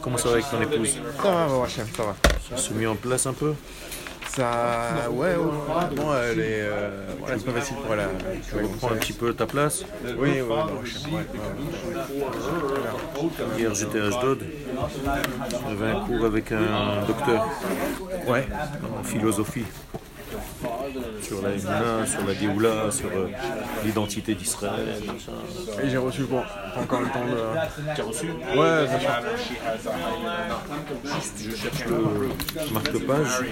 Comment ça va avec ton épouse Ça va, bon, Hachem, ça va. Ça se met en place un peu Ça, ouais, ouais, bon, elle est, euh, voilà, c'est pas facile pour elle. à- Tu reprends un petit peu ta place Oui, oui, ouais, ouais. Hier j'étais à Ashdod. J'avais un cours avec un docteur Ouais, en philosophie. Sur la sur la Géoula, sur euh, l'identité d'Israël. et j'ai reçu bon, pas encore le temps de. Tu as reçu? Ouais, bien sûr. Juste, je cherche le marque-page.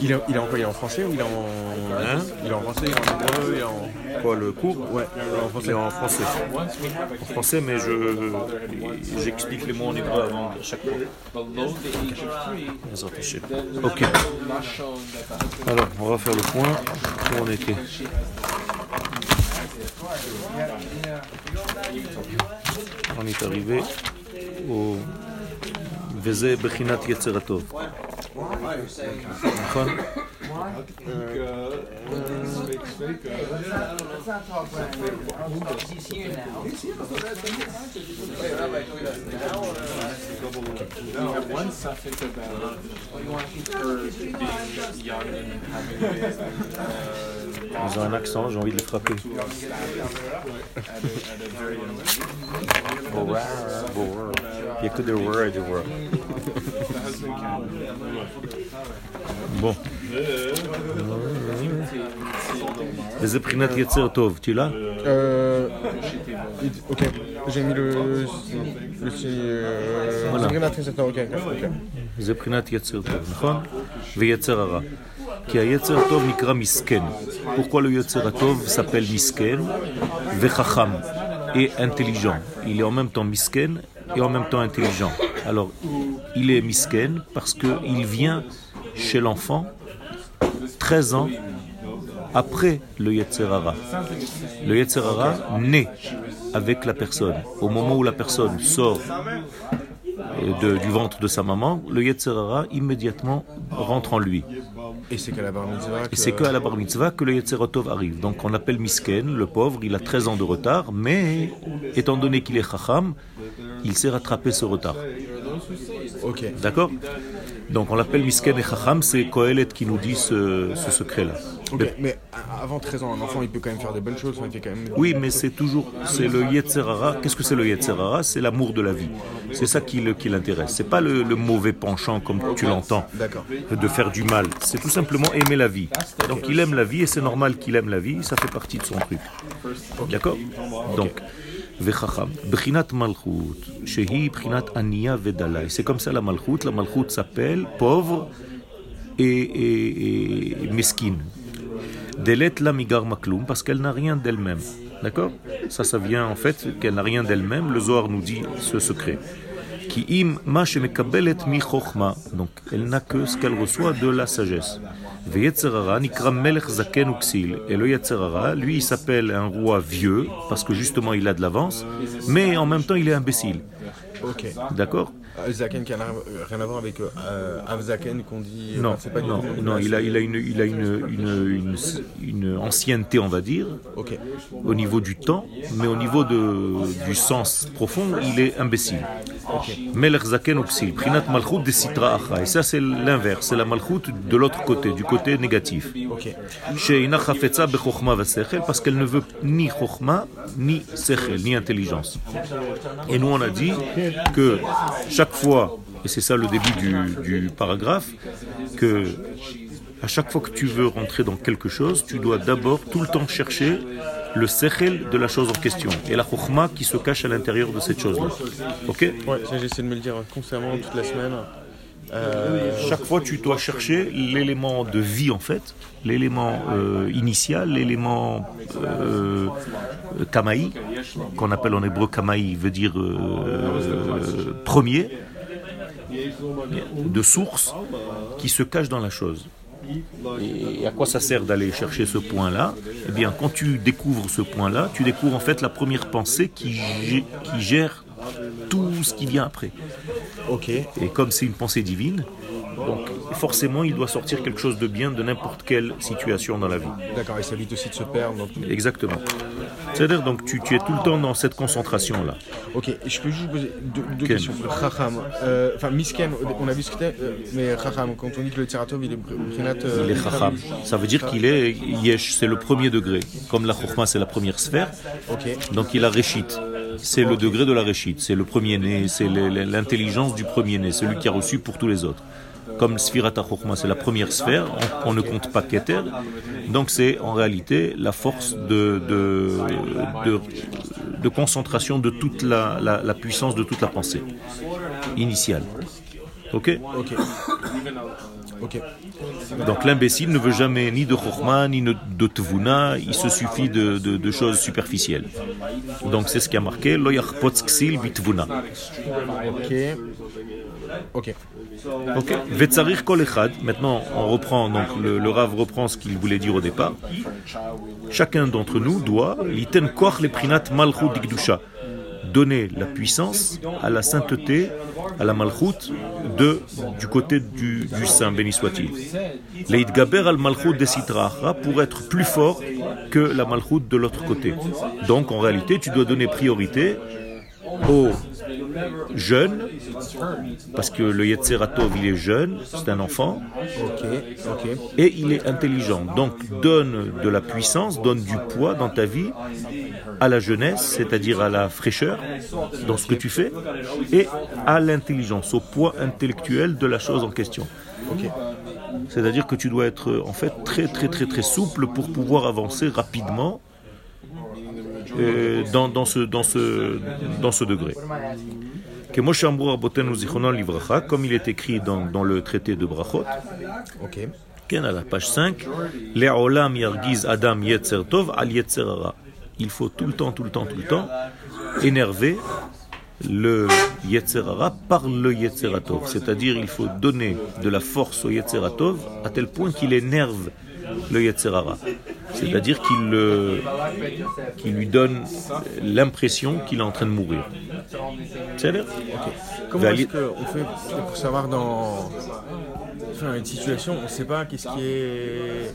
Il est, il est en quoi Il est en français ou il est en. Hein? Il est en français, il est en hébreu, il est en. Quoi, le cours Ouais, il est en français. en français. Mais je j'explique les mots en hébreu avant à chaque fois. Hashem. Ok. Alors, on va faire le point. Où on était On est arrivé au וזה בחינת יצר הטוב. נכון? Ils ont un accent, j'ai envie de les frapper. Il n'y a que des words et des words. Bon. וזה בחינת יצר טוב, tu l'as Euh, il- ok, j'ai mis le. le signe. Euh, Voilà. c'est Renat Kessler, ok, ok. זה בחינת יצר טוב, נכון? ויצר הרע. כי היצר הטוב נקרא מסכן. pourquoi le יצר הטוב s'appelle מסכן וחכם et intelligent. Il est en même temps מסכן et en même temps intelligent. Alors, il est מסכן parce qu'il vient chez l'enfant 13 ans après le Yetzer Hara. Le Yetzer Hara naît avec la personne. Au moment où la personne sort euh, de- du ventre de sa maman, le Yetzer Hara immédiatement rentre en lui. Et c'est qu'à la bar mitzvah. Et c'est qu'à la bar mitzvah que le Yetzer Tov arrive. Donc on l'appelle Misken, le pauvre, il a 13 ans de retard, mais étant donné qu'il est Chacham, il sait rattraper ce retard. Ok. D'accord? Donc on l'appelle Misken et Chacham, c'est Kohelet qui nous dit ce, ce secret-là. Mais avant 13 ans, un enfant, il peut quand même faire des bonnes choses. enfin, il fait quand même... Oui, mais c'est toujours, c'est le Yetzerara. Qu'est-ce que c'est le Yetzerara? C'est l'amour de la vie. C'est ça qui, le- qui l'intéresse. C'est pas le, le mauvais penchant comme tu l'entends, de faire du mal. C'est tout simplement aimer la vie. Donc il aime la vie et c'est normal qu'il aime la vie. Ça fait partie de son truc. D'accord? Donc. וחכם, בחינת מלכות, שהיא בחינת ענייה ודלה. C'est comme ça la malchut. La malchut s'appelle pauvre et, et, et mesquine. Delet la migar makloum, parce qu'elle n'a rien d'elle-même. D'accord Ça, ça vient en fait qu'elle n'a rien d'elle-même. Le Zohar nous dit ce secret. Qui im ma shemekabelet mi chokhma. Donc, elle n'a que ce qu'elle reçoit de la sagesse. Veyetzerara nikra melech zaken uksil. Et le Yetzerara, lui, il s'appelle un roi vieux, parce que justement, il a de l'avance, mais en même temps, il est imbécile. D'accord? Euh, Zaken qui n'a rien à voir avec euh, Avzaken qu'on dit. Non, enfin, pas non, non, il a, il a, une, il a une, une, une, une ancienneté, on va dire, Ok. au niveau du temps, mais au niveau de, du sens profond, il est imbécile. Melech zaken prinat malchut de sitra acha. Et ça, c'est l'inverse, c'est la malchut de l'autre côté, du côté négatif. Ok. Sheina chafetza bechokma vasechel, parce qu'elle ne veut ni chokma, ni sechel, ni intelligence. Et nous, on a dit que chaque fois, et c'est ça le début du, du paragraphe, que à chaque fois que tu veux rentrer dans quelque chose, tu dois d'abord tout le temps chercher le sechel de la chose en question et la chokma qui se cache à l'intérieur de cette chose-là. Ok Ouais, j'essaie de me le dire constamment toute la semaine. Euh, Chaque fois, tu dois chercher l'élément de vie en fait, l'élément euh, initial, l'élément euh, kamaï, qu'on appelle en hébreu kamaï, veut dire premier, de source, qui se cache dans la chose. Et à quoi ça sert d'aller chercher ce point-là? Eh bien, quand tu découvres ce point-là, tu découvres en fait la première pensée qui, gère tout ce qui vient après. ok. Et comme c'est une pensée divine, donc forcément il doit sortir quelque chose de bien de n'importe quelle situation dans la vie. D'accord, et ça évite aussi de se perdre dans tout. Exactement. C'est-à-dire, donc tu, tu es tout le temps dans cette concentration-là. Ok, et je peux juste vous poser deux, questions. Chacham, euh, enfin Misken, on a vu ce que c'était, euh, mais Chacham, quand on dit que le Tseratov il est Brinat. euh, Il est chacham. Ça veut dire qu'il est yesh, c'est le premier degré. Comme la chokhma, c'est la première sphère, Ok, donc il a réchit. C'est le degré de la réchit. C'est le premier-né, c'est l'intelligence du premier-né, celui qui a reçu pour tous les autres. Comme Sfirat HaChokhmah, c'est la première sphère, on, on ne compte pas Keter, donc c'est en réalité la force de, de, de, de concentration de toute la, la, la puissance de toute la pensée initiale. Ok? Ok. Ok, Donc l'imbécile ne veut jamais ni de Chokhmah, ni de Tvuna, il se suffit de, de- de choses superficielles. Donc c'est ce qui a marqué, Lo yachpotz ksil bitvuna. ok. Ok, Ok. Vetzarir kol echad. Maintenant, on reprend, donc le, le Rav reprend ce qu'il voulait dire au départ. Chacun d'entre nous doit liten koch leprinat malchut dikdusha. Donner la puissance à la sainteté, à la malchut de, du côté du, du saint, béni soit-il. Leitgaber al malchut de sitra achra pour être plus fort que la malchut de l'autre côté. Donc, en réalité, tu dois donner priorité aux jeunes, parce que le Yetzeratov, il est jeune, c'est un enfant, et il est intelligent. Donc donne de la puissance, donne du poids dans ta vie à la jeunesse, c'est-à-dire à la fraîcheur dans ce que tu fais, et à l'intelligence, au poids intellectuel de la chose en question. C'est-à-dire que tu dois être en fait très très très très souple pour pouvoir avancer rapidement euh, dans, dans, ce, dans, ce, dans ce degré. Comme il est écrit dans, dans le traité de Brachot, Ok, Ken, à la page 5, Le'olam yargiz Adam yetzer tov al. Il faut tout le temps, tout le temps, tout le temps énerver le yetzer hara par le yetzer tov. C'est-à-dire, il faut donner de la force au yetzer tov à tel point qu'il énerve le yetzer hara. C'est-à-dire qu'il le- qu'il lui donne l'impression qu'il est en train de mourir. C'est-à-dire Comment Vali- est-ce qu'on fait pour savoir dans enfin, une situation, on ne sait pas qu'est-ce qui est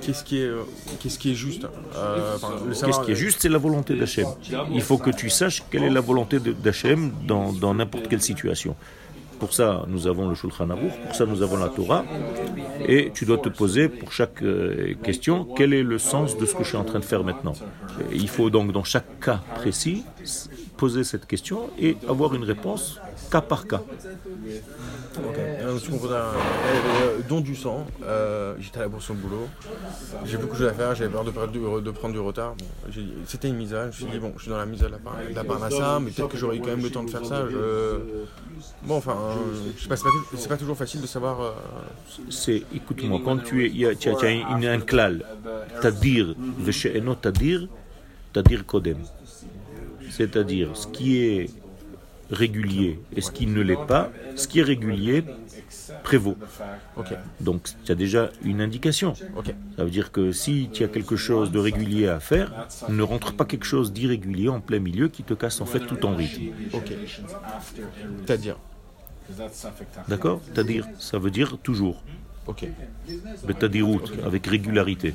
qu'est-ce qui est euh, qu'est-ce qui est juste. Euh, Qu'est-ce qui est juste, c'est la volonté d'Hachem. Il faut que tu saches quelle est la volonté d'Hachem dans dans n'importe quelle situation. Pour ça, nous avons le Shulchan Aruch, pour ça, nous avons la Torah. Et tu dois te poser pour chaque euh, question quel est le sens de ce que je suis en train de faire maintenant? Il faut donc, dans chaque cas précis, poser cette question et avoir une réponse cas par cas. Ok. Euh, voudrait, euh, don du sang. euh, J'étais à la bourse au boulot. J'ai beaucoup de choses à faire. J'avais peur de, prendre du retard. Bon, C'était une mise à. Je me suis dit bon, je suis dans la mise à la, par- de la Parnassa, mais peut-être que j'aurais eu quand même le temps de faire ça. Je... Bon, enfin, euh, je sais pas. C'est pas, toujours facile de savoir. euh, C'est, écoute-moi, quand tu es, il y a, tu as, un klal, tadir, veshe'eno tadir, tadir kodem. C'est-à-dire, ce qui est régulier et ce qui ne l'est pas, ce qui est régulier prévaut. Donc, tu as déjà une indication. Ça veut dire que si tu as quelque chose de régulier à faire, ne rentre pas quelque chose d'irrégulier en plein milieu qui te casse en fait tout ton rythme. C'est-à-dire. D'accord? Tadir, ça veut dire toujours. Ok, Betadirout, avec régularité.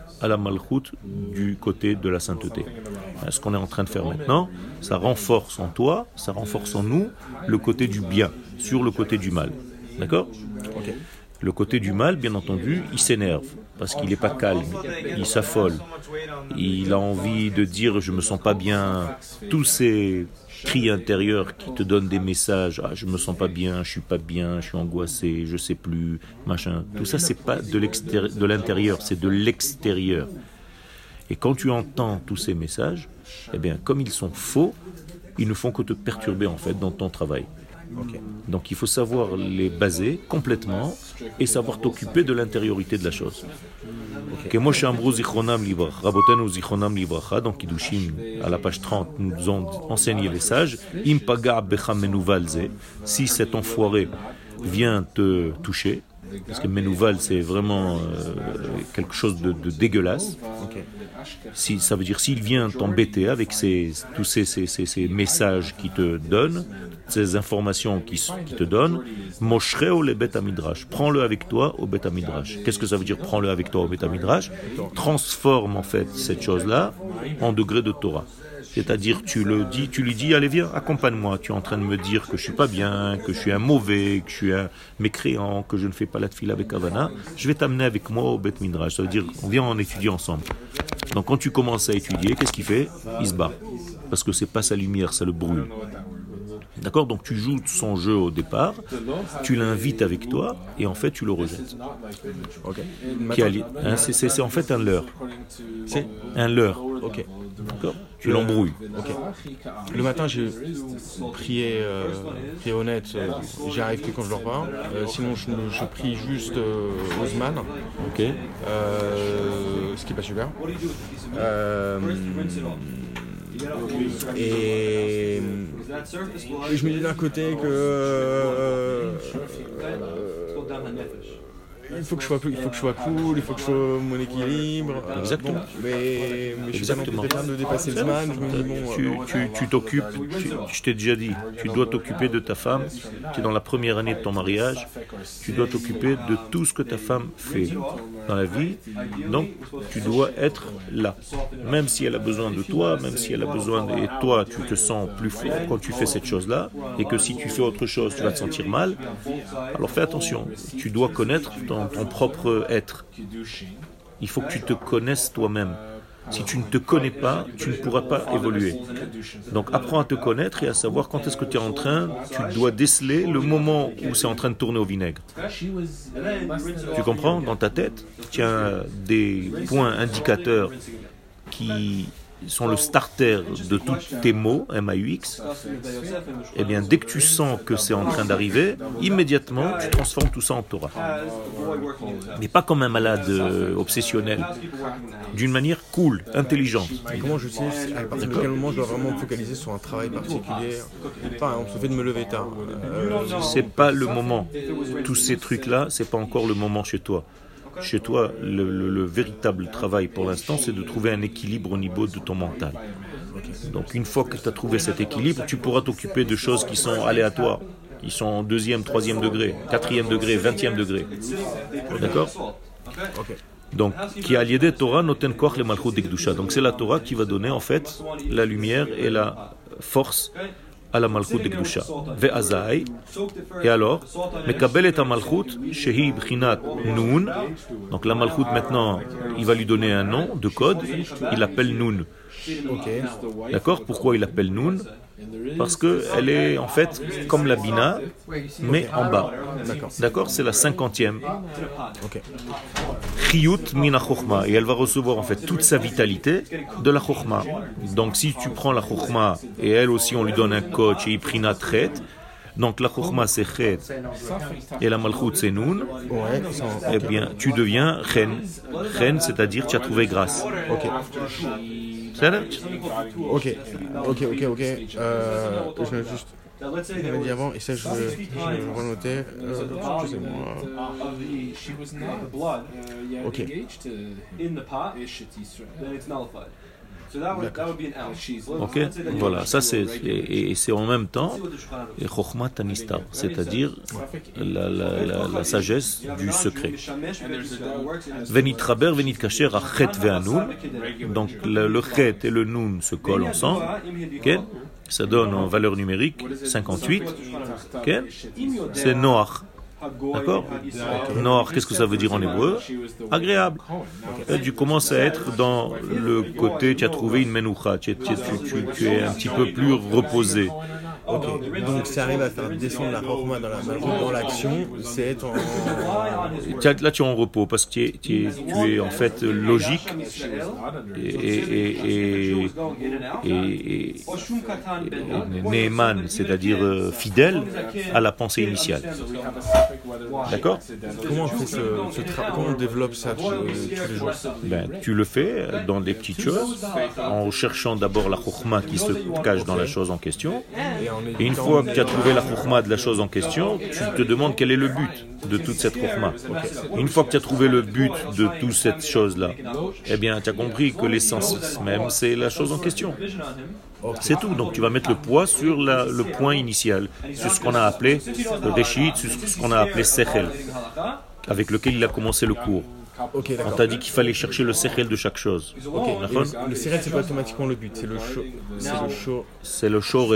à la malchoute du côté de la sainteté. Ce qu'on est en train de faire maintenant, ça renforce en toi, ça renforce en nous le côté du bien sur le côté du mal. D'accord? Le côté du mal, bien entendu, il s'énerve parce qu'il n'est pas calme, il s'affole, il a envie de dire je me sens pas bien. Tous ces cris intérieurs qui te donnent des messages, ah, je me sens pas bien, je suis pas bien, je suis angoissé, je sais plus, machin. Tout ça c'est pas de l'intérieur, c'est de l'extérieur. Et quand tu entends tous ces messages, eh bien, comme ils sont faux, ils ne font que te perturber en fait dans ton travail. Donc il faut savoir les baser complètement et savoir t'occuper de l'intériorité de la chose. Moi, donc Idushim, à la page 30, nous ont enseigné les sages, Impaga si cet enfoiré vient te toucher, parce que menouval c'est vraiment euh, quelque chose de, de dégueulasse, si, ça veut dire s'il vient t'embêter avec ces, tous ces, ces- ces- ces messages qui te donnent, ces informations qui, s- qui te donnent, Moshreo le Bet Midrash. Prends-le avec toi au Bet Midrash. Qu'est-ce que ça veut dire prends-le avec toi au Bet Midrash Transforme en fait cette chose-là en degré de Torah. C'est-à-dire, tu le dis, tu lui dis, allez viens, accompagne-moi. Tu es en train de me dire que je suis pas bien, que je suis un mauvais, que je suis un mécréant, que je ne fais pas la tefila avec Havana. Je vais t'amener avec moi au Bet Midrash. Ça veut dire, on vient en étudier ensemble. Donc quand tu commences à étudier, qu'est-ce qu'il fait? Il se bat. Parce que c'est pas sa lumière, ça le brûle. D'accord Donc tu joues son jeu au départ, tu l'invites avec toi, et en fait tu le rejettes. Hein, c'est- en fait un leurre. C'est Un leurre. Ok. D'accord Tu l'embrouilles. Ok. Le matin, j'ai prié, euh, honnête. euh, J'y arrive que quand je dors pas. Euh, sinon, je, je prie juste euh, Osman, Ok ce qui est pas super. Euh, et, et je me dis d'un côté que euh, il faut que je sois il faut que je sois cool, il faut que je sois mon équilibre. euh, Exactement. bon, mais, mais je suis pas plus Exactement. de dépasser le Zman. Je me dis bon. tu, euh, tu- t'occupes, je t'ai déjà dit, tu dois t'occuper de ta femme, tu es dans la première année de ton mariage, tu dois t'occuper de tout ce que ta femme fait dans la vie, donc tu dois être là. Même si elle a besoin de toi, même si elle a besoin de... Et toi, tu te sens plus fort quand tu fais cette chose-là, et que si tu fais autre chose, tu vas te sentir mal, alors fais attention, tu dois connaître ton, ton propre être. Il faut que tu te connaisses toi-même. Si tu ne te connais pas, tu ne pourras pas évoluer. Donc apprends à te connaître et à savoir quand est-ce que tu es en train, tu dois déceler le moment où c'est en train de tourner au vinaigre. Tu comprends? Dans ta tête, tu as des points indicateurs qui sont le starter de tous tes mots, M-A-U-X. Eh bien, dès que tu sens que c'est en train d'arriver, immédiatement, tu transformes tout ça en Torah. Mais pas comme un malade euh, obsessionnel, d'une manière cool, intelligente. Comment je sais si- à partir de quel moment je dois vraiment me focaliser sur un travail particulier Par exemple, le fait de me lever tard. Euh, c'est pas le moment. Tous ces trucs-là, c'est pas encore le moment chez toi. Chez toi, le, le- le véritable travail pour l'instant, c'est de trouver un équilibre au niveau de ton mental. Donc une fois que tu as trouvé cet équilibre, tu pourras t'occuper de choses qui sont aléatoires, qui sont en deuxième, troisième degré, quatrième degré, vingtième degré. D'accord? Donc, qui a lié Torah noten koach le malchut. Donc c'est la Torah qui va donner en fait la lumière et la force à la malchut de Kedusha. Ve'azai. Et alors, mekabel et malchut shehi bchinat nun. Donc la malchut maintenant, il va lui donner un nom de code. Il l'appelle nun. Ok. D'accord Pourquoi il l'appelle nun Parce que elle est en fait comme la bina, mais en bas. D'accord. C'est la cinquantième. Chiyut mina chokhma. Et elle va recevoir en fait toute sa vitalité de la chokhma. Donc si tu prends la chokhma et elle aussi on lui donne un coach et iprina tret, donc la chokhma c'est chet et la malchut c'est nun, Ouais. eh bien tu deviens chen. Chen c'est-à-dire tu as trouvé grâce. C'est ça Ok. Ok. Ok. Ok. Euh, je vais juste. On m'a dit avant, et ça je vais je vais renoter. Euh, Excusez-moi. Uh, Okay. Ok, voilà, ça c'est et, et c'est en même temps c'est-à-dire la, la, la, la sagesse du secret. Venitraber, venitkacher, achet ve'anun. Donc le, le chet et le nun se collent ensemble. Ça donne en valeur numérique 58. ok C'est Noach. D'accord Noach, qu'est-ce que ça veut dire en hébreu Agréable. Et tu commences à être dans le côté, tu as trouvé une menoucha, tu es un petit peu plus reposé. Ok, donc ça arrive à faire descendre la Chorma dans la Malchut, dans l'action, c'est être en... Là, tu es en repos parce que tu es, tu es- tu es en fait logique et, et, et, et, c'est-à-dire euh, fidèle à la pensée initiale. D'accord? Comment on fait ce, ce tra- comment on développe ça tous les- tous les jours? Ben, Tu le fais dans des petites choses, en cherchant d'abord la chokhma qui se cache dans la chose en question. Et Et une fois que tu as trouvé la chokhma de la chose en question, tu te demandes quel est le but de toute cette chokhma. Une fois que tu as trouvé le but de toute cette chose-là, eh bien, tu as compris que l'essence même, c'est la chose en question. C'est tout. Donc, tu vas mettre le poids sur la- le point initial, sur ce qu'on a appelé le sur ce qu'on a appelé Sechel, avec lequel il a commencé le cours. Ok, On t'a dit qu'il fallait chercher le Sechel de chaque chose. D'accord le, le sérel, c'est pas automatiquement le but, c'est le show. C'est le show.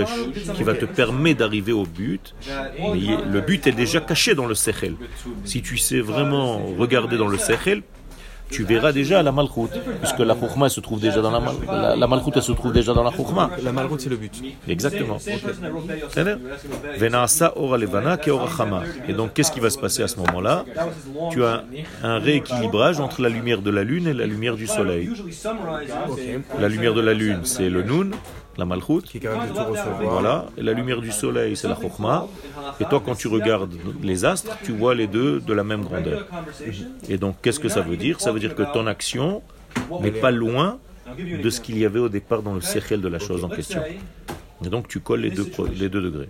Qui va te permettre d'arriver au but. Mais le but est déjà caché dans le Sechel. Si tu sais vraiment regarder dans le Sechel, tu verras déjà la malchoute, puisque la chouchma se trouve déjà dans la, mal, la, la malchoute, se trouve déjà dans la chouchma. La malchoute, c'est le but. Exactement. Et donc, qu'est-ce qui va se passer à ce moment-là? Tu as un rééquilibrage entre la lumière de la lune et la lumière du soleil. La lumière de la lune, c'est le nun, la Malchut. Qui est capable de tout recevoir. Voilà. Et la lumière du soleil, c'est la Chokhma. Et toi, quand tu regardes les astres, tu vois les deux de la même grandeur. Et donc, qu'est-ce que ça veut dire? Ça veut dire que ton action n'est pas loin de ce qu'il y avait au départ dans le sechel de la chose en question. Et donc, tu colles les deux, les deux degrés.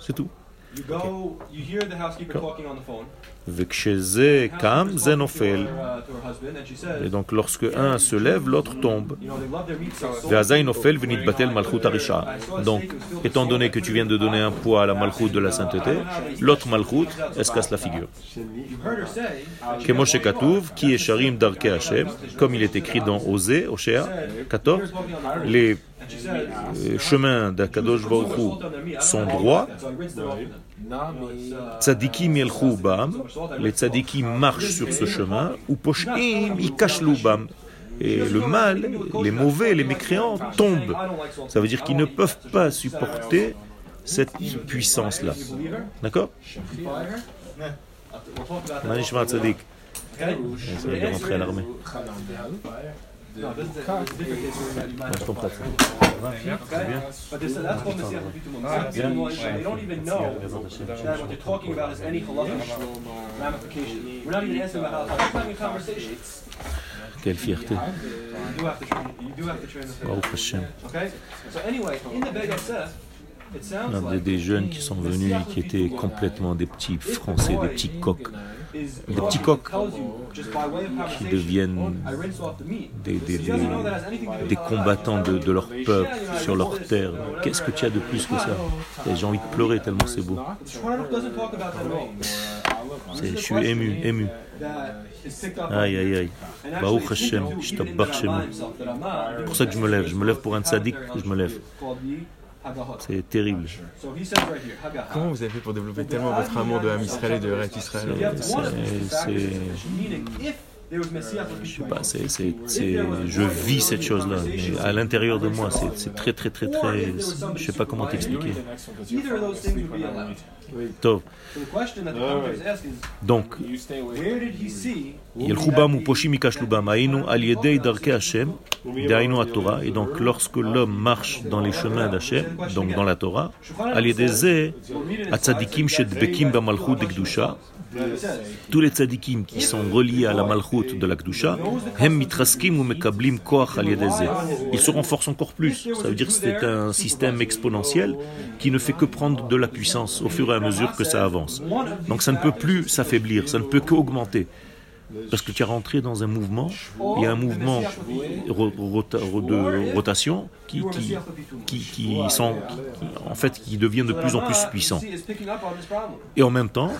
C'est tout. You go, you hear the housekeeper talking on the phone וכשזה קם, זה נופל. uh, to her husband, and she says, Et donc, lorsque un se lève, l'autre tombe. you know, they love their meat so so. ואזי נופל ונתבטל מלכות הרשעה. Donc, étant donné que tu viens de donner un poids à la malchut de la sainteté, l'autre malchut, elle se casse la figure. You've heard her say, כמו שכתוב, כי ישרים דרכי השם, comme il est écrit dans Osée, Oshéa 14, les euh, chemins d'Akadosh Baruch sont droits, tzadikim yelchou bam, les tzadikim marchent sur ce chemin, ou poshim ikashlu bam. Et le mal, les mauvais, les mécréants tombent. Ça veut dire qu'ils ne peuvent pas supporter cette puissance-là. D'accord? Manishma tzadik. Okay? Ça veut dire rentrer à l'armée. No, this is a, it's a different case where you might Je comprends. Okay? But this, that's called Messiah Pitumum. They don't even know that what they're talking about is any halachic ramification. We're not even answering about halacha. We're having a conversation. Quelle fierté. Do have to train, you do have to train the Baruch Hashem. Okay? So anyway, in the Beg Yosef, it sounds Un des, des jeunes qui sont venus qui étaient complètement des petits français, des petits coqs, des petits coqs qui deviennent des, des- des, combattants de, de leur peuple, sur leur terre. Qu'est-ce que tu as de plus que ça? J'ai envie de pleurer tellement c'est beau. Je suis ému, ému. Aïe, aïe, aïe. Baruch he Hashem, je. C'est pour ça que je me lève. Je me lève pour un tzaddik, je me lève. C'est terrible. So he says right here, Hagahot. Comment vous avez fait pour développer tellement votre amour de Ham Israël et de Eret Israël je ne sais pas, je vis cette chose-là, mais à l'intérieur de moi, c'est très, très, très, très. Je ne sais pas comment t'expliquer. Donc, il Hashem, Torah. Et donc, lorsque l'homme marche dans les chemins d'Hashem, donc dans la Torah, Aliedeze, Atzadikim, Shedbekim, Bamalchud, Gdusha, tous les tzadikim qui sont reliés à la malchut de la Kdusha, hem mitraskim ou mekablim koach Ils se renforcent encore plus. Ça veut dire que c'est un système exponentiel qui ne fait que prendre de la puissance au fur et à mesure que ça avance. Donc ça ne peut plus s'affaiblir, ça ne peut qu'augmenter. Parce que tu es rentré dans un mouvement, il y a un mouvement de rotation qui, qui, qui, qui en fait, qui devient de plus en plus puissant. Et en même temps,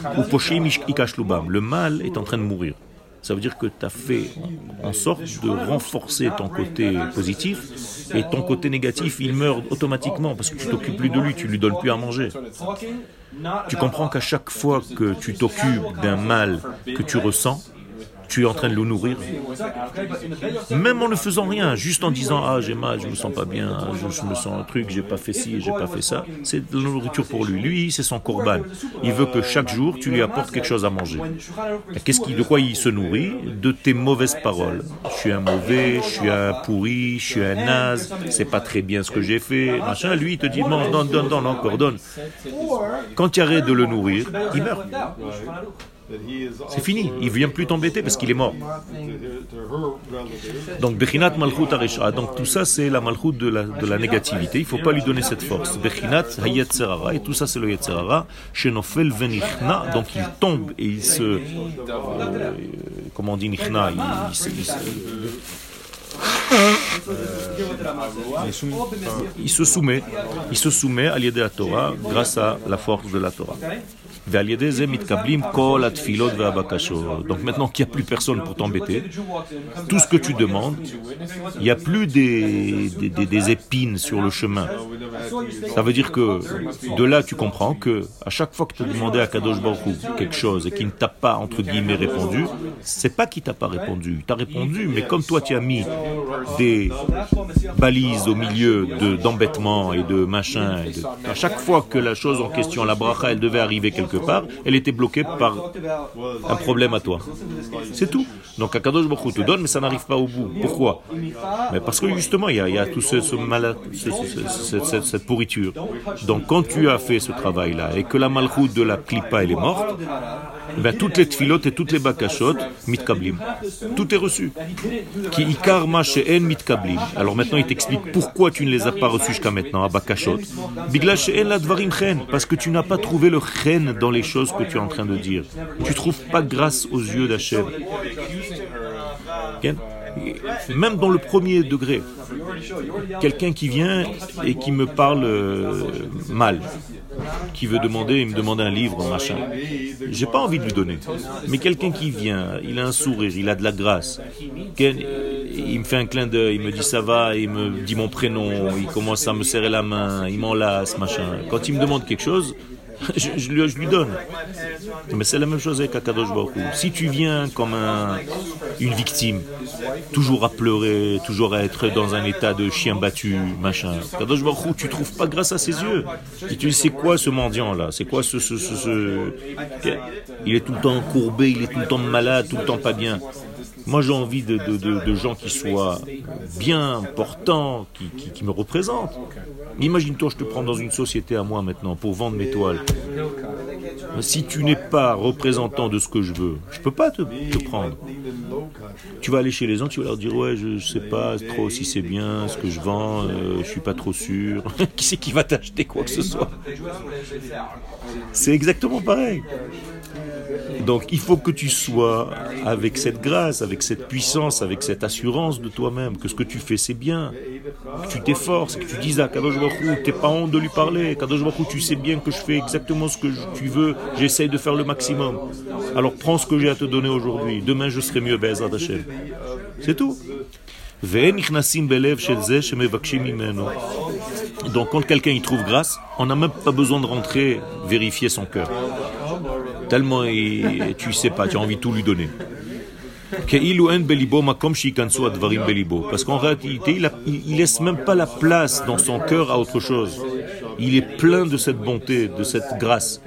le mal est en train de mourir. Ça veut dire que tu as fait en sorte de renforcer ton côté positif et ton côté négatif, il meurt automatiquement parce que tu t'occupes plus de lui, tu lui donnes plus à manger. Tu comprends qu'à chaque fois que tu t'occupes d'un mal que tu ressens, tu es en train de le nourrir. Même en ne faisant rien, juste en disant Ah, j'ai mal, je me sens pas bien, je, me sens un truc, j'ai pas fait ci, j'ai pas fait ça. C'est de la nourriture pour lui. Lui, c'est son corban. Il veut que chaque jour, tu lui apportes quelque chose à manger. Qui, de quoi il se nourrit De tes mauvaises paroles. Je suis un mauvais, je suis un pourri, je suis un naze, c'est pas très bien ce que j'ai fait. Lui, il te dit Non, donne, donne, donne, encore donne. Quand tu arrêtes de le nourrir, il meurt. C'est fini, il ne vient plus t'embêter parce qu'il est mort. Donc, Bechinat Malchut Aresha, donc tout ça c'est la Malchut de la, de la négativité, il ne faut pas lui donner cette force. Bechinat Hayetzerara, et tout ça c'est le Yetzerara, Shenofel Venichna, donc il tombe et il se. Euh, comment on dit Nichna il, il, il, se soumet, il se soumet à l'idée de la Torah grâce à la force de la Torah. Donc maintenant qu'il n'y a plus personne pour t'embêter, tout ce que tu demandes, il n'y a plus des, des, épines sur le chemin. Ça veut dire que de là tu comprends que à chaque fois que tu as demandé à Kadosh Baruch quelque chose et qu'il ne t'a pas entre guillemets répondu, c'est pas qu'il t'a pas répondu, t'a répondu, mais comme toi tu as mis des balises au milieu d'embêtements et de machin, à chaque fois que la chose en question, la bracha, elle devait arriver quelque part, elle était bloquée par un problème à toi. C'est tout. Donc Akadosh Baruch te donne, mais ça n'arrive pas au bout. Pourquoi? Mais Parce que justement, il y a, tout ce, mal, cette, pourriture. Donc quand tu as fait ce travail-là et que la malchoute de la clipa elle est morte, ben, toutes les tfilotes et toutes les bakashot, mitkablim. Tout est reçu. Qui ikarma en mitkablim. Alors maintenant, il t'explique pourquoi tu ne les as pas reçus jusqu'à maintenant, à bakashot. Bigla en la dvarim chen. Parce que tu n'as pas trouvé le chen dans les choses que tu es en train de dire. Tu trouves pas grâce aux yeux d'Hachem. Même dans le premier degré, quelqu'un qui vient et qui me parle euh, mal, qui veut demander, il me demande un livre, machin. J'ai pas envie de lui donner. Mais quelqu'un qui vient, il a un sourire, il a de la grâce. Il me fait un clin d'œil, il me dit ça va, il me dit mon prénom, il commence à me serrer la main, il m'enlace, machin. Quand il me demande quelque chose, je, lui, donne. Mais c'est la même chose avec Akadosh Baruch Si tu viens comme un, une victime, toujours à pleurer, toujours à être dans un état de chien battu, machin, Akadosh Baruch tu trouves pas grâce à ses yeux. Tu dis, c'est quoi ce mendiant là C'est quoi ce, ce, ce, Il est tout le temps courbé, il est tout le temps malade, tout le temps pas bien. Moi, j'ai envie de, gens qui soient bien portants, qui, me représentent. Imagine-toi, je te prends dans une société à moi maintenant pour vendre mes toiles. Si tu n'es pas représentant de ce que je veux, je ne peux pas te, prendre. Tu vas aller chez les gens, tu vas leur dire ouais, je ne sais pas trop si c'est bien ce que je vends, euh, je suis pas trop sûr. qui c'est qui va t'acheter quoi que ce soit? C'est exactement pareil. Donc il faut que tu sois avec cette grâce, avec cette puissance, avec cette assurance de toi-même, que ce que tu fais c'est bien, que tu t'efforces, que tu dises à Kadosh Baruch t'es pas honte de lui parler, Kadosh Baruch tu sais bien que je fais exactement ce que tu veux, j'essaye de faire le maximum. Alors prends ce que j'ai à te donner aujourd'hui, demain je serai mieux, Bezat Hashem. C'est tout. Donc quand quelqu'un y trouve grâce, on n'a même pas besoin de rentrer vérifier son cœur. Tellement tu sais pas, tu as envie de tout lui donner. Parce qu'en réalité, il, ne laisse même pas la place dans son cœur à autre chose. Il est plein de cette bonté, de cette grâce.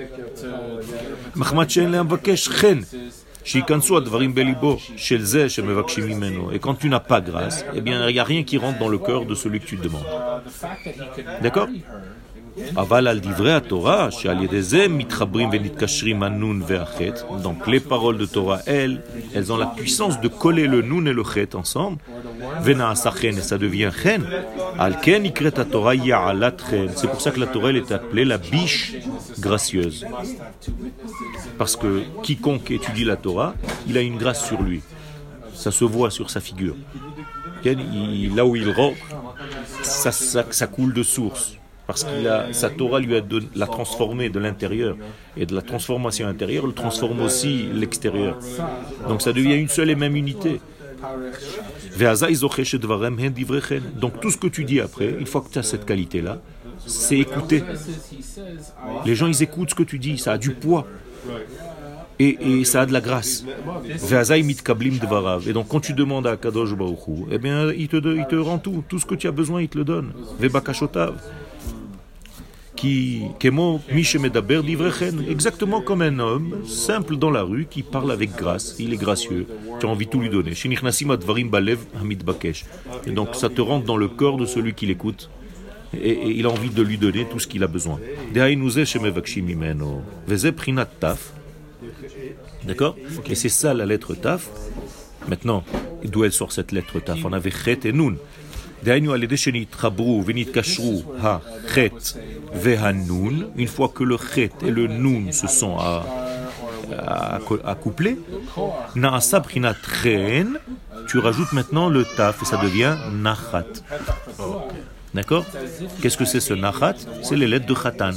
Et quand tu n'as pas grâce, eh bien, il n'y a rien qui rentre dans le cœur de celui que tu demandes. D'accord? Donc les paroles de Torah, elles, elles ont la puissance de coller le nun et le chet ensemble. Vena et ça devient chen. Alken Torah C'est pour ça que la Torah est appelée la biche gracieuse. Parce que quiconque étudie la Torah, il a une grâce sur lui. Ça se voit sur sa figure. là où il rentre, ça, ça coule de source parce qu'il a sa Torah lui a l'a transformé de l'intérieur et de la transformation intérieure le transforme aussi l'extérieur. Donc ça devient une seule et même unité. Donc tout ce que tu dis après, une fois que tu as cette qualité-là, c'est écouter. Les gens, ils écoutent ce que tu dis, ça a du poids. et, ça a de la grâce. Et donc quand tu demandes à Kadosh Baruch Hu, eh bien il te, rend tout, tout ce que tu as besoin, il te le donne. Qui, kemo. Exactement comme un homme simple dans la rue qui parle avec grâce. Il est gracieux. Tu as envie de tout lui donner. Et donc ça te rentre dans le corps de celui qui l'écoute. Et, il a envie de lui donner tout ce qu'il a besoin. D'accord? Et c'est ça la lettre Taf. Maintenant, d'où elle sort cette lettre Taf? On avait Chet et Nun דהיינו על ידי שנתחברו ונתקשרו החטא והנון, une fois que le chet et le nun se sont à- à- accouplés, na'asa prinat chen, tu rajoutes maintenant le taf et ça devient nachat. D'accord Qu'est-ce que c'est ce nachat C'est les lettres de khatan.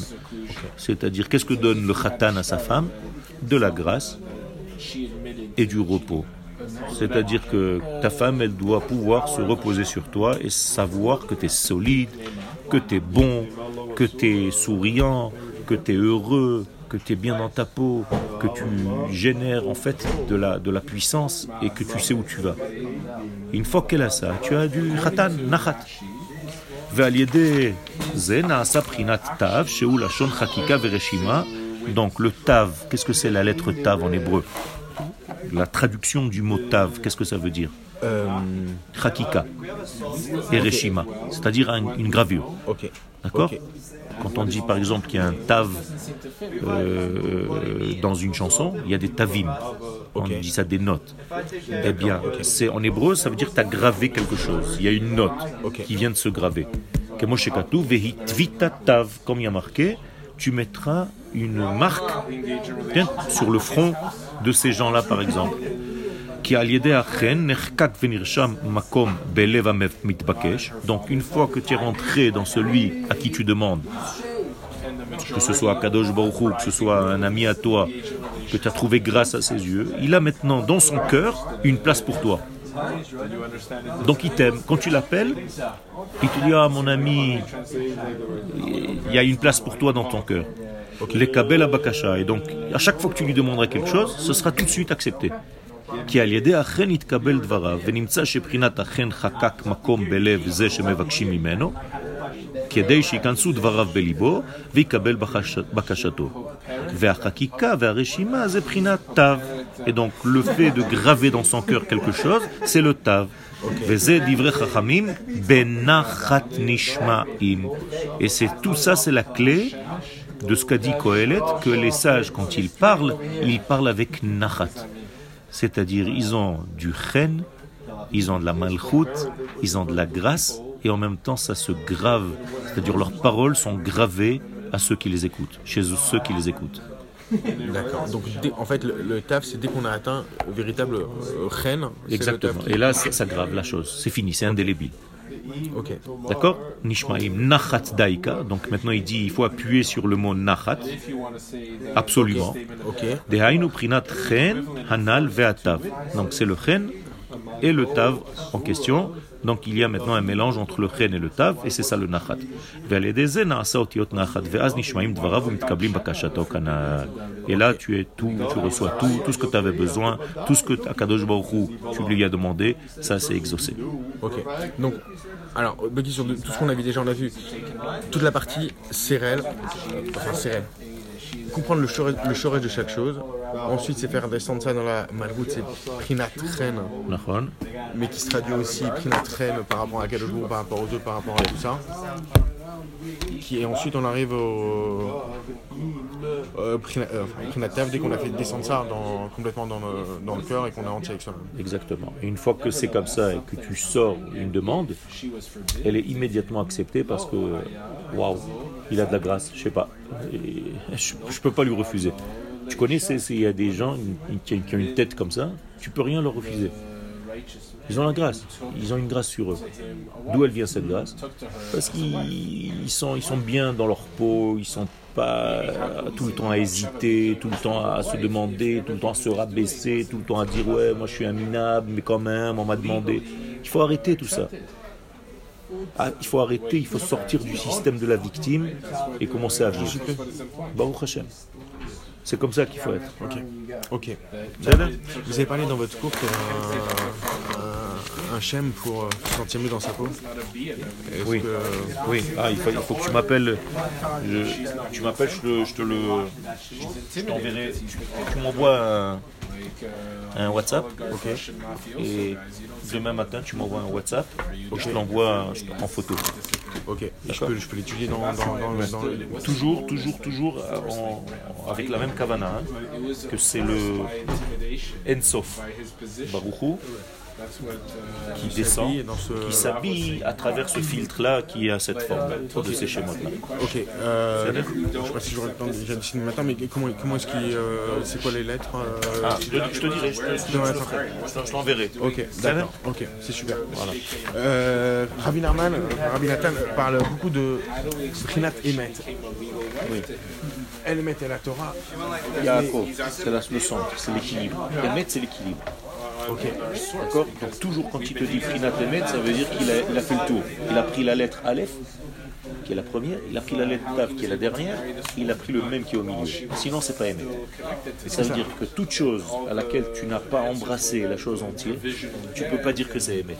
C'est-à-dire, qu'est-ce que donne le khatan à sa femme De la grâce et du repos. C'est-à-dire que ta femme, elle doit pouvoir se reposer sur toi et savoir que tu es solide, que tu es bon, que tu es souriant, que tu es heureux, que tu es bien dans ta peau, que tu génères en fait de la, de la puissance et que tu sais où tu vas. Une fois qu'elle a ça, tu as du khatan, nachat. Donc le tav, qu'est-ce que c'est la lettre tav en hébreu? La traduction du mot tav, qu'est-ce que ça veut dire Euh, Chakika et reshima, c'est-à-dire un- une gravure. ok. D'accord. Quand on dit par exemple qu'il y a un tav euh, dans une chanson, il y a des tavim. On dit ça des notes. Eh bien, c'est en hébreu, ça veut dire que tu as gravé quelque chose. Il y a une note qui vient de se graver. Comme il y a marqué, tu mettras une marque sur le front de ces gens-là, par exemple. Donc, une fois que tu es rentré dans celui à qui tu demandes, que ce soit Kadosh Baruchou, que ce soit un ami à toi, que tu as trouvé grâce à ses yeux, il a maintenant dans son cœur une place pour toi. Donc il t'aime. Quand tu l'appelles, il te dit Ah mon ami, il y a une place pour toi dans ton cœur. Les kabel bakasha. Et donc, à chaque fois que tu lui demanderas quelque chose, ce sera tout de suite accepté. כי על ידי אכן יתקבל דבריו, ונמצא שבחינת אכן חקק מקום בלב זה שמבקשים ממנו, כדי שייכנסו דבריו בליבו, ויקבל בחש... בקשתו. והחקיקה והרשימה זה בחינת תו. Et donc le fait de graver dans son cœur quelque chose, c'est le tav. Et c'est tout ça, c'est la clé de ce qu'a dit Kohelet, que les sages, quand ils parlent, ils parlent avec nachat. C'est-à-dire, ils ont du chen, ils ont de la malchut, ils ont de la grâce, et en même temps, ça se grave. C'est-à-dire, leurs paroles sont gravées à ceux qui les écoutent, chez ceux qui les écoutent. D'accord. Donc, dès- en fait, le, le taf, c'est dès qu'on a atteint le véritable euh, reine. Exactement. Et là, ça, grave la chose. C'est fini, c'est indélébile. Ok. D'accord? Nishmaim, nachat daika. Donc maintenant, il dit, il faut appuyer sur le mot nachat. Absolument. Dehainu prinat chen, hanal ve'atav. Donc c'est le chen et le tav en question. Donc il y a maintenant un mélange entre le chen et le tav, et c'est ça le nachat. Et là, tu es tout, tu reçois tout, tout ce que tu avais besoin, tout ce que Akadosh Baruch tu lui as demandé, ça c'est exaucé. Ok. Donc, alors, sur tout ce qu'on a vu déjà, on a vu toute la partie céréale, enfin céréale, comprendre le chorage de chaque chose, Ensuite, c'est faire descendre ça dans la malroute, c'est prinat ren, mais qui se traduit aussi prinat ren par rapport à Kadosh par rapport aux autres, par rapport à tout ça. Qui, et ensuite, on arrive au euh, prinat, euh, dès qu'on a fait descendre ça dans, complètement dans le, dans le cœur et qu'on a entier avec soi-même. Exactement. Et une fois que c'est comme ça et que tu sors une demande, elle est immédiatement acceptée parce que, waouh, il a de la grâce, je sais pas. Et je, je peux pas lui refuser. Tu connais, il y a des gens qui, ont une tête comme ça, tu peux rien leur refuser. Ils ont la grâce, ils ont une grâce sur eux. D'où elle vient cette grâce Parce qu'ils ils sont, ils sont bien dans leur peau, ils sont pas tout le temps à hésiter, tout le temps à se demander, tout le temps à se rabaisser, tout le temps à dire ouais moi je suis un minable, mais quand même on m'a demandé. Il faut arrêter tout ça. Ah, il faut arrêter, il faut sortir du système de la victime et commencer à vivre. Baruch Hashem. C'est comme ça qu'il faut être. Ok. Euh, euh, Vous avez parlé dans votre cours euh, un, un, un pour sentir mieux dans sa peau. Oui. Oui. Ah, il faut, il faut que tu m'appelles. Je, tu m'appelles, je, je, te le. Je t'enverrai. Tu m'envoies un un WhatsApp? Ok. Et demain matin, tu m'envoies un WhatsApp. Et je te l'envoie en photo. Ok. Et je peux, je peux l'étudier dans, dans, dans, Toujours, toujours, toujours en- avec la même kavana. hein, que c'est le Ensof Baruchou qui descend, qui s'habille à travers ce filtre-là qui a cette forme de ces schémas-là. Ok. Euh, je sais pas si j'aurai le temps de déjà dessiner maintenant, mais comment, comment est-ce qu'il. euh, c'est quoi les lettres euh, Ah, je, te- je te dirai, je, te- t'enverrai. Ok, d'accord. Ok, c'est super. Voilà. Euh, Rabbi Narman, euh, Rabbi Nathan parle beaucoup de Prinat Emet. Oui. Emet et la Torah. Yaakov, c'est la- le centre, c'est l'équilibre. Emet, c'est l'équilibre. Ok. D'accord Donc toujours quand il te dit Prinat Emet, ça veut dire qu'il a, il a fait le tour. Il a pris la lettre Aleph, qui est la première, il a pris la lettre Tav, qui est la dernière, il a pris le même qui est au milieu. Sinon, c'est pas Emet. Ça veut dire que toute chose à laquelle tu n'as pas embrassé la chose entière, tu peux pas dire que c'est Emet.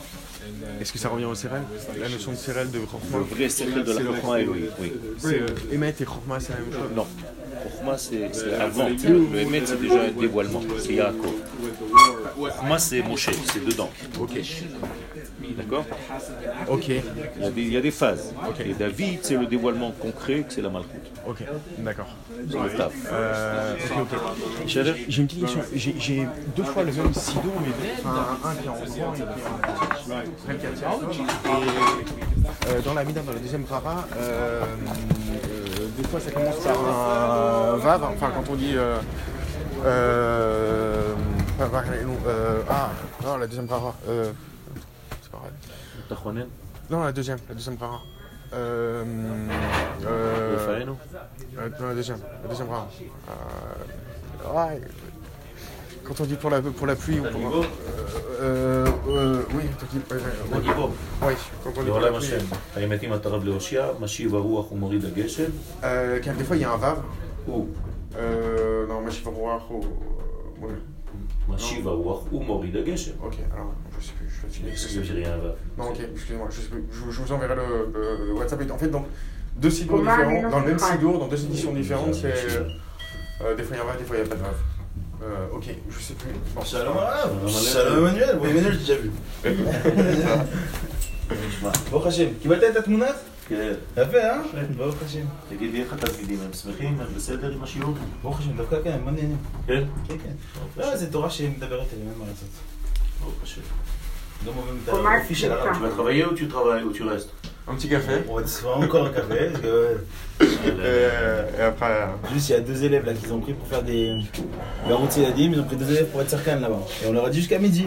Est-ce que ça revient au Sérel? La notion de Sérel de Le Chokhmah vrai secret de la Chokhmah Elohim, oui. C'est euh, Emet et Chokhmah, c'est la même chose Non. Chokhmah, c'est c'est avant. Le Emet, c'est déjà un dévoilement. C'est Yaakov. Chokhmah, c'est Moshe, c'est dedans. Ok. D'accord Ok. il y, a des, il y a des phases. Et David, c'est le dévoilement concret, que c'est la Malchut. Ok. D'accord. Euh, J'ai une petite question. J'ai- deux fois le même sido, mais enfin, un qui est en droit et qui est en. Et euh, dans la Mida, dans le deuxième para, euh, euh, des fois ça commence par un vav, enfin quand on dit. Euh, euh, pas var- euh, ah, non, la deuxième para. Euh, c'est pas vrai. Tachonen, Non, la deuxième, la deuxième para. Euh, euh, Faeno. euh, non, la deuxième, la deuxième para. Euh, ouais. Quand on dit pour la, pour la pluie ou pour. Euh, euh, euh, oui, quand on dit. ouais, ouais, ouais, ouais, quand on dit pour la לעולם pluie. השם, האמתים עטרב להושיע, משיב הרוח ומוריד הגשם, Euh, car des fois il y a un vav. הוא Euh, non, moi je sais Mashiva ou ou Mori de Geshem. Ok, alors je sais plus, je vais fatigué. Excusez-moi, rien. Non, ok, excusez-moi, je, sais plus, je, vous enverrai le, WhatsApp. En fait, donc, deux sidours différents, dans le même sidour, dans deux éditions différentes, c'est. Euh, des fois il y a des fois il n'y a pas de vague. Euh, ok, je sais plus. Bon, Shalom, Shalom Emmanuel, Emmanuel, je l'ai déjà vu. Bon, Hachem, qui va t'être à Tmounat כן. יפה, אה? ברוך השם. תגיד לי איך התלמידים, הם שמחים? הם בסדר עם השיעור? ברוך השם, דווקא כן, מה נהנים? כן? כן, כן. לא, זו תורה שמדברת אליהם, אין מה לעשות. ברוך השם. לא מבין את האופי של הרב. Tu vas travailler ou tu travailles ou tu restes un petit café. On va se faire encore un café, parce que Euh, et après. euh, juste il y a deux élèves là qui ont pris pour faire des Garoutzi Ladim, ils ont pris deux élèves pour être cercanes là-bas. Et on leur a dit jusqu'à midi.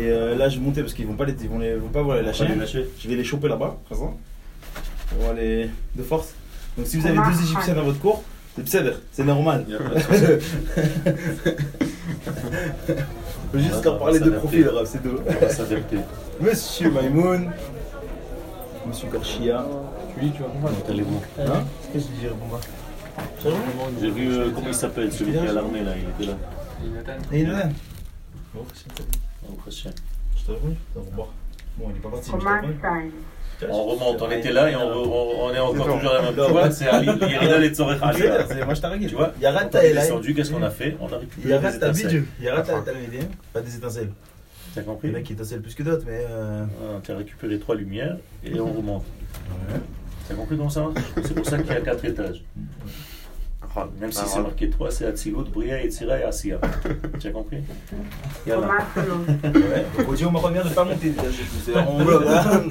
Et euh, là je vais monter parce qu'ils vont pas les, ils vont les, vont pas vouloir les lâcher. Pas les lâcher. Je vais les choper là-bas, présent. On va les de force. Donc si vous avez deux Égyptiens dans votre cours, c'est c'est normal. Faut juste leur parler de profil, c'est tout. On va s'adapter. Monsieur Maïmoun, Monsieur Korchia. Tu dis, tu vas comprendre. Allez-vous Hein Qu'est-ce que tu dis, Bomba J'ai vu, euh, comment il s'appelle, celui qui est à l'armée là, il était là. Et il est là. Bon, Baruch Hashem. je t'ai répondu Au revoir. Bon, il est pas parti, On remonte, on était là et on, re- on- on est encore toujours à la même Tu vois, ouais. c'est Ali, Yerida Letzorech C'est Aliyah. là, c'est- Moi, je t'arrête. Tu vois, il on est descendu, qu'est-ce qu'on a fait On a Il y récupéré a des étincelles. Bidju. Il y a Rata Talmidin. Pas des étincelles. T'as Il compris y en a qui étincellent plus que d'autres, mais. euh, Ah, T'as récupéré trois lumières et on remonte. T'as compris comment ça marche C'est pour ça qu'il y a quatre étages. Même si c'est marqué 3, c'est Atzilut, Bria, et Asiya. Tu as compris Yallah. Ouais. Faut dire aux Marocains de pas monter. On bloque, hein.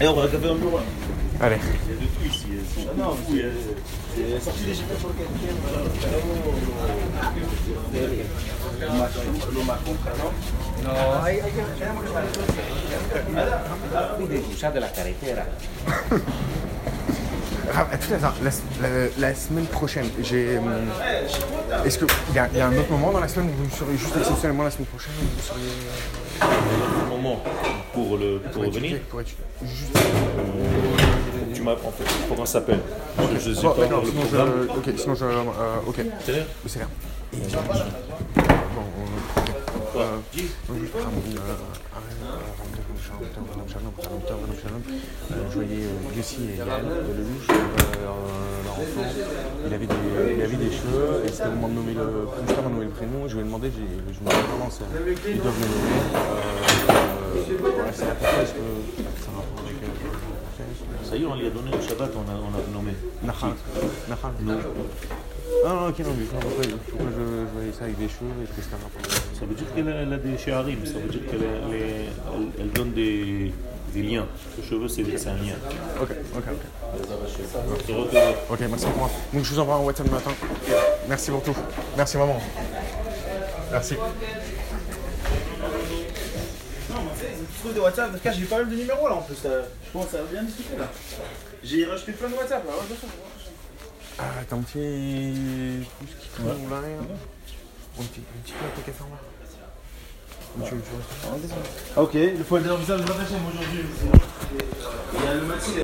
Et on va un café le bureau. là. Allez. Il y a de tout ici. Ah non, Il y a- le Ah, tout à l'heure, la, la- la semaine prochaine, j'ai. hum, Est-ce qu'il y, a- il y a un autre moment dans la semaine où vous serez juste exceptionnellement la semaine prochaine où vous seriez. un moment pour, le, pour revenir. pour étudier. Juste. Tu ma- en fait, comment ça s'appelle Je, je sais Bon, pas d'accord, encore le sinon je. Ok, sinon je. euh, ok, C'est l'air c'est Bon, euh. Quoi Euh, juste, euh, euh, Je voyais euh, Lucie et Yann, le louche, euh, leur, enfant. Il avait, des, il avait des cheveux et c'était au moment de nommer le. Comme ça, m'a nommé le prénom. Je lui ai demandé, je me suis c'est- ils doivent le nommer. Voilà, c'est pourquoi est-ce que ça a un rapport avec. euh, Ça y est, on lui a donné le Shabbat, on a, on a nommé. Nahal. Nahal. Non. Ah non, ok, non, mais pourquoi, je, je voyais ça avec des cheveux et que c'était un rapport Ça veut dire qu'elle a, des shiarim, ça veut dire qu'elle a- elle, est- elle- elle donne des, des liens. Le cheveu, c'est c'est un lien. Ok, ok, ok. Ok, merci pour moi. Donc je vous envoie un WhatsApp le matin. Merci pour tout. Merci maman. Merci. Non, mais c'est une truc de WhatsApp. Parce que j'ai pas mal de numéros là en plus. euh, Je pense que ça va bien discuter là. J'ai rajouté plein de WhatsApp là. Ah, t'as un petit pouce qui tourne là. Un petit, peu à tu restes Ok, il faut aller dans le visage aujourd'hui.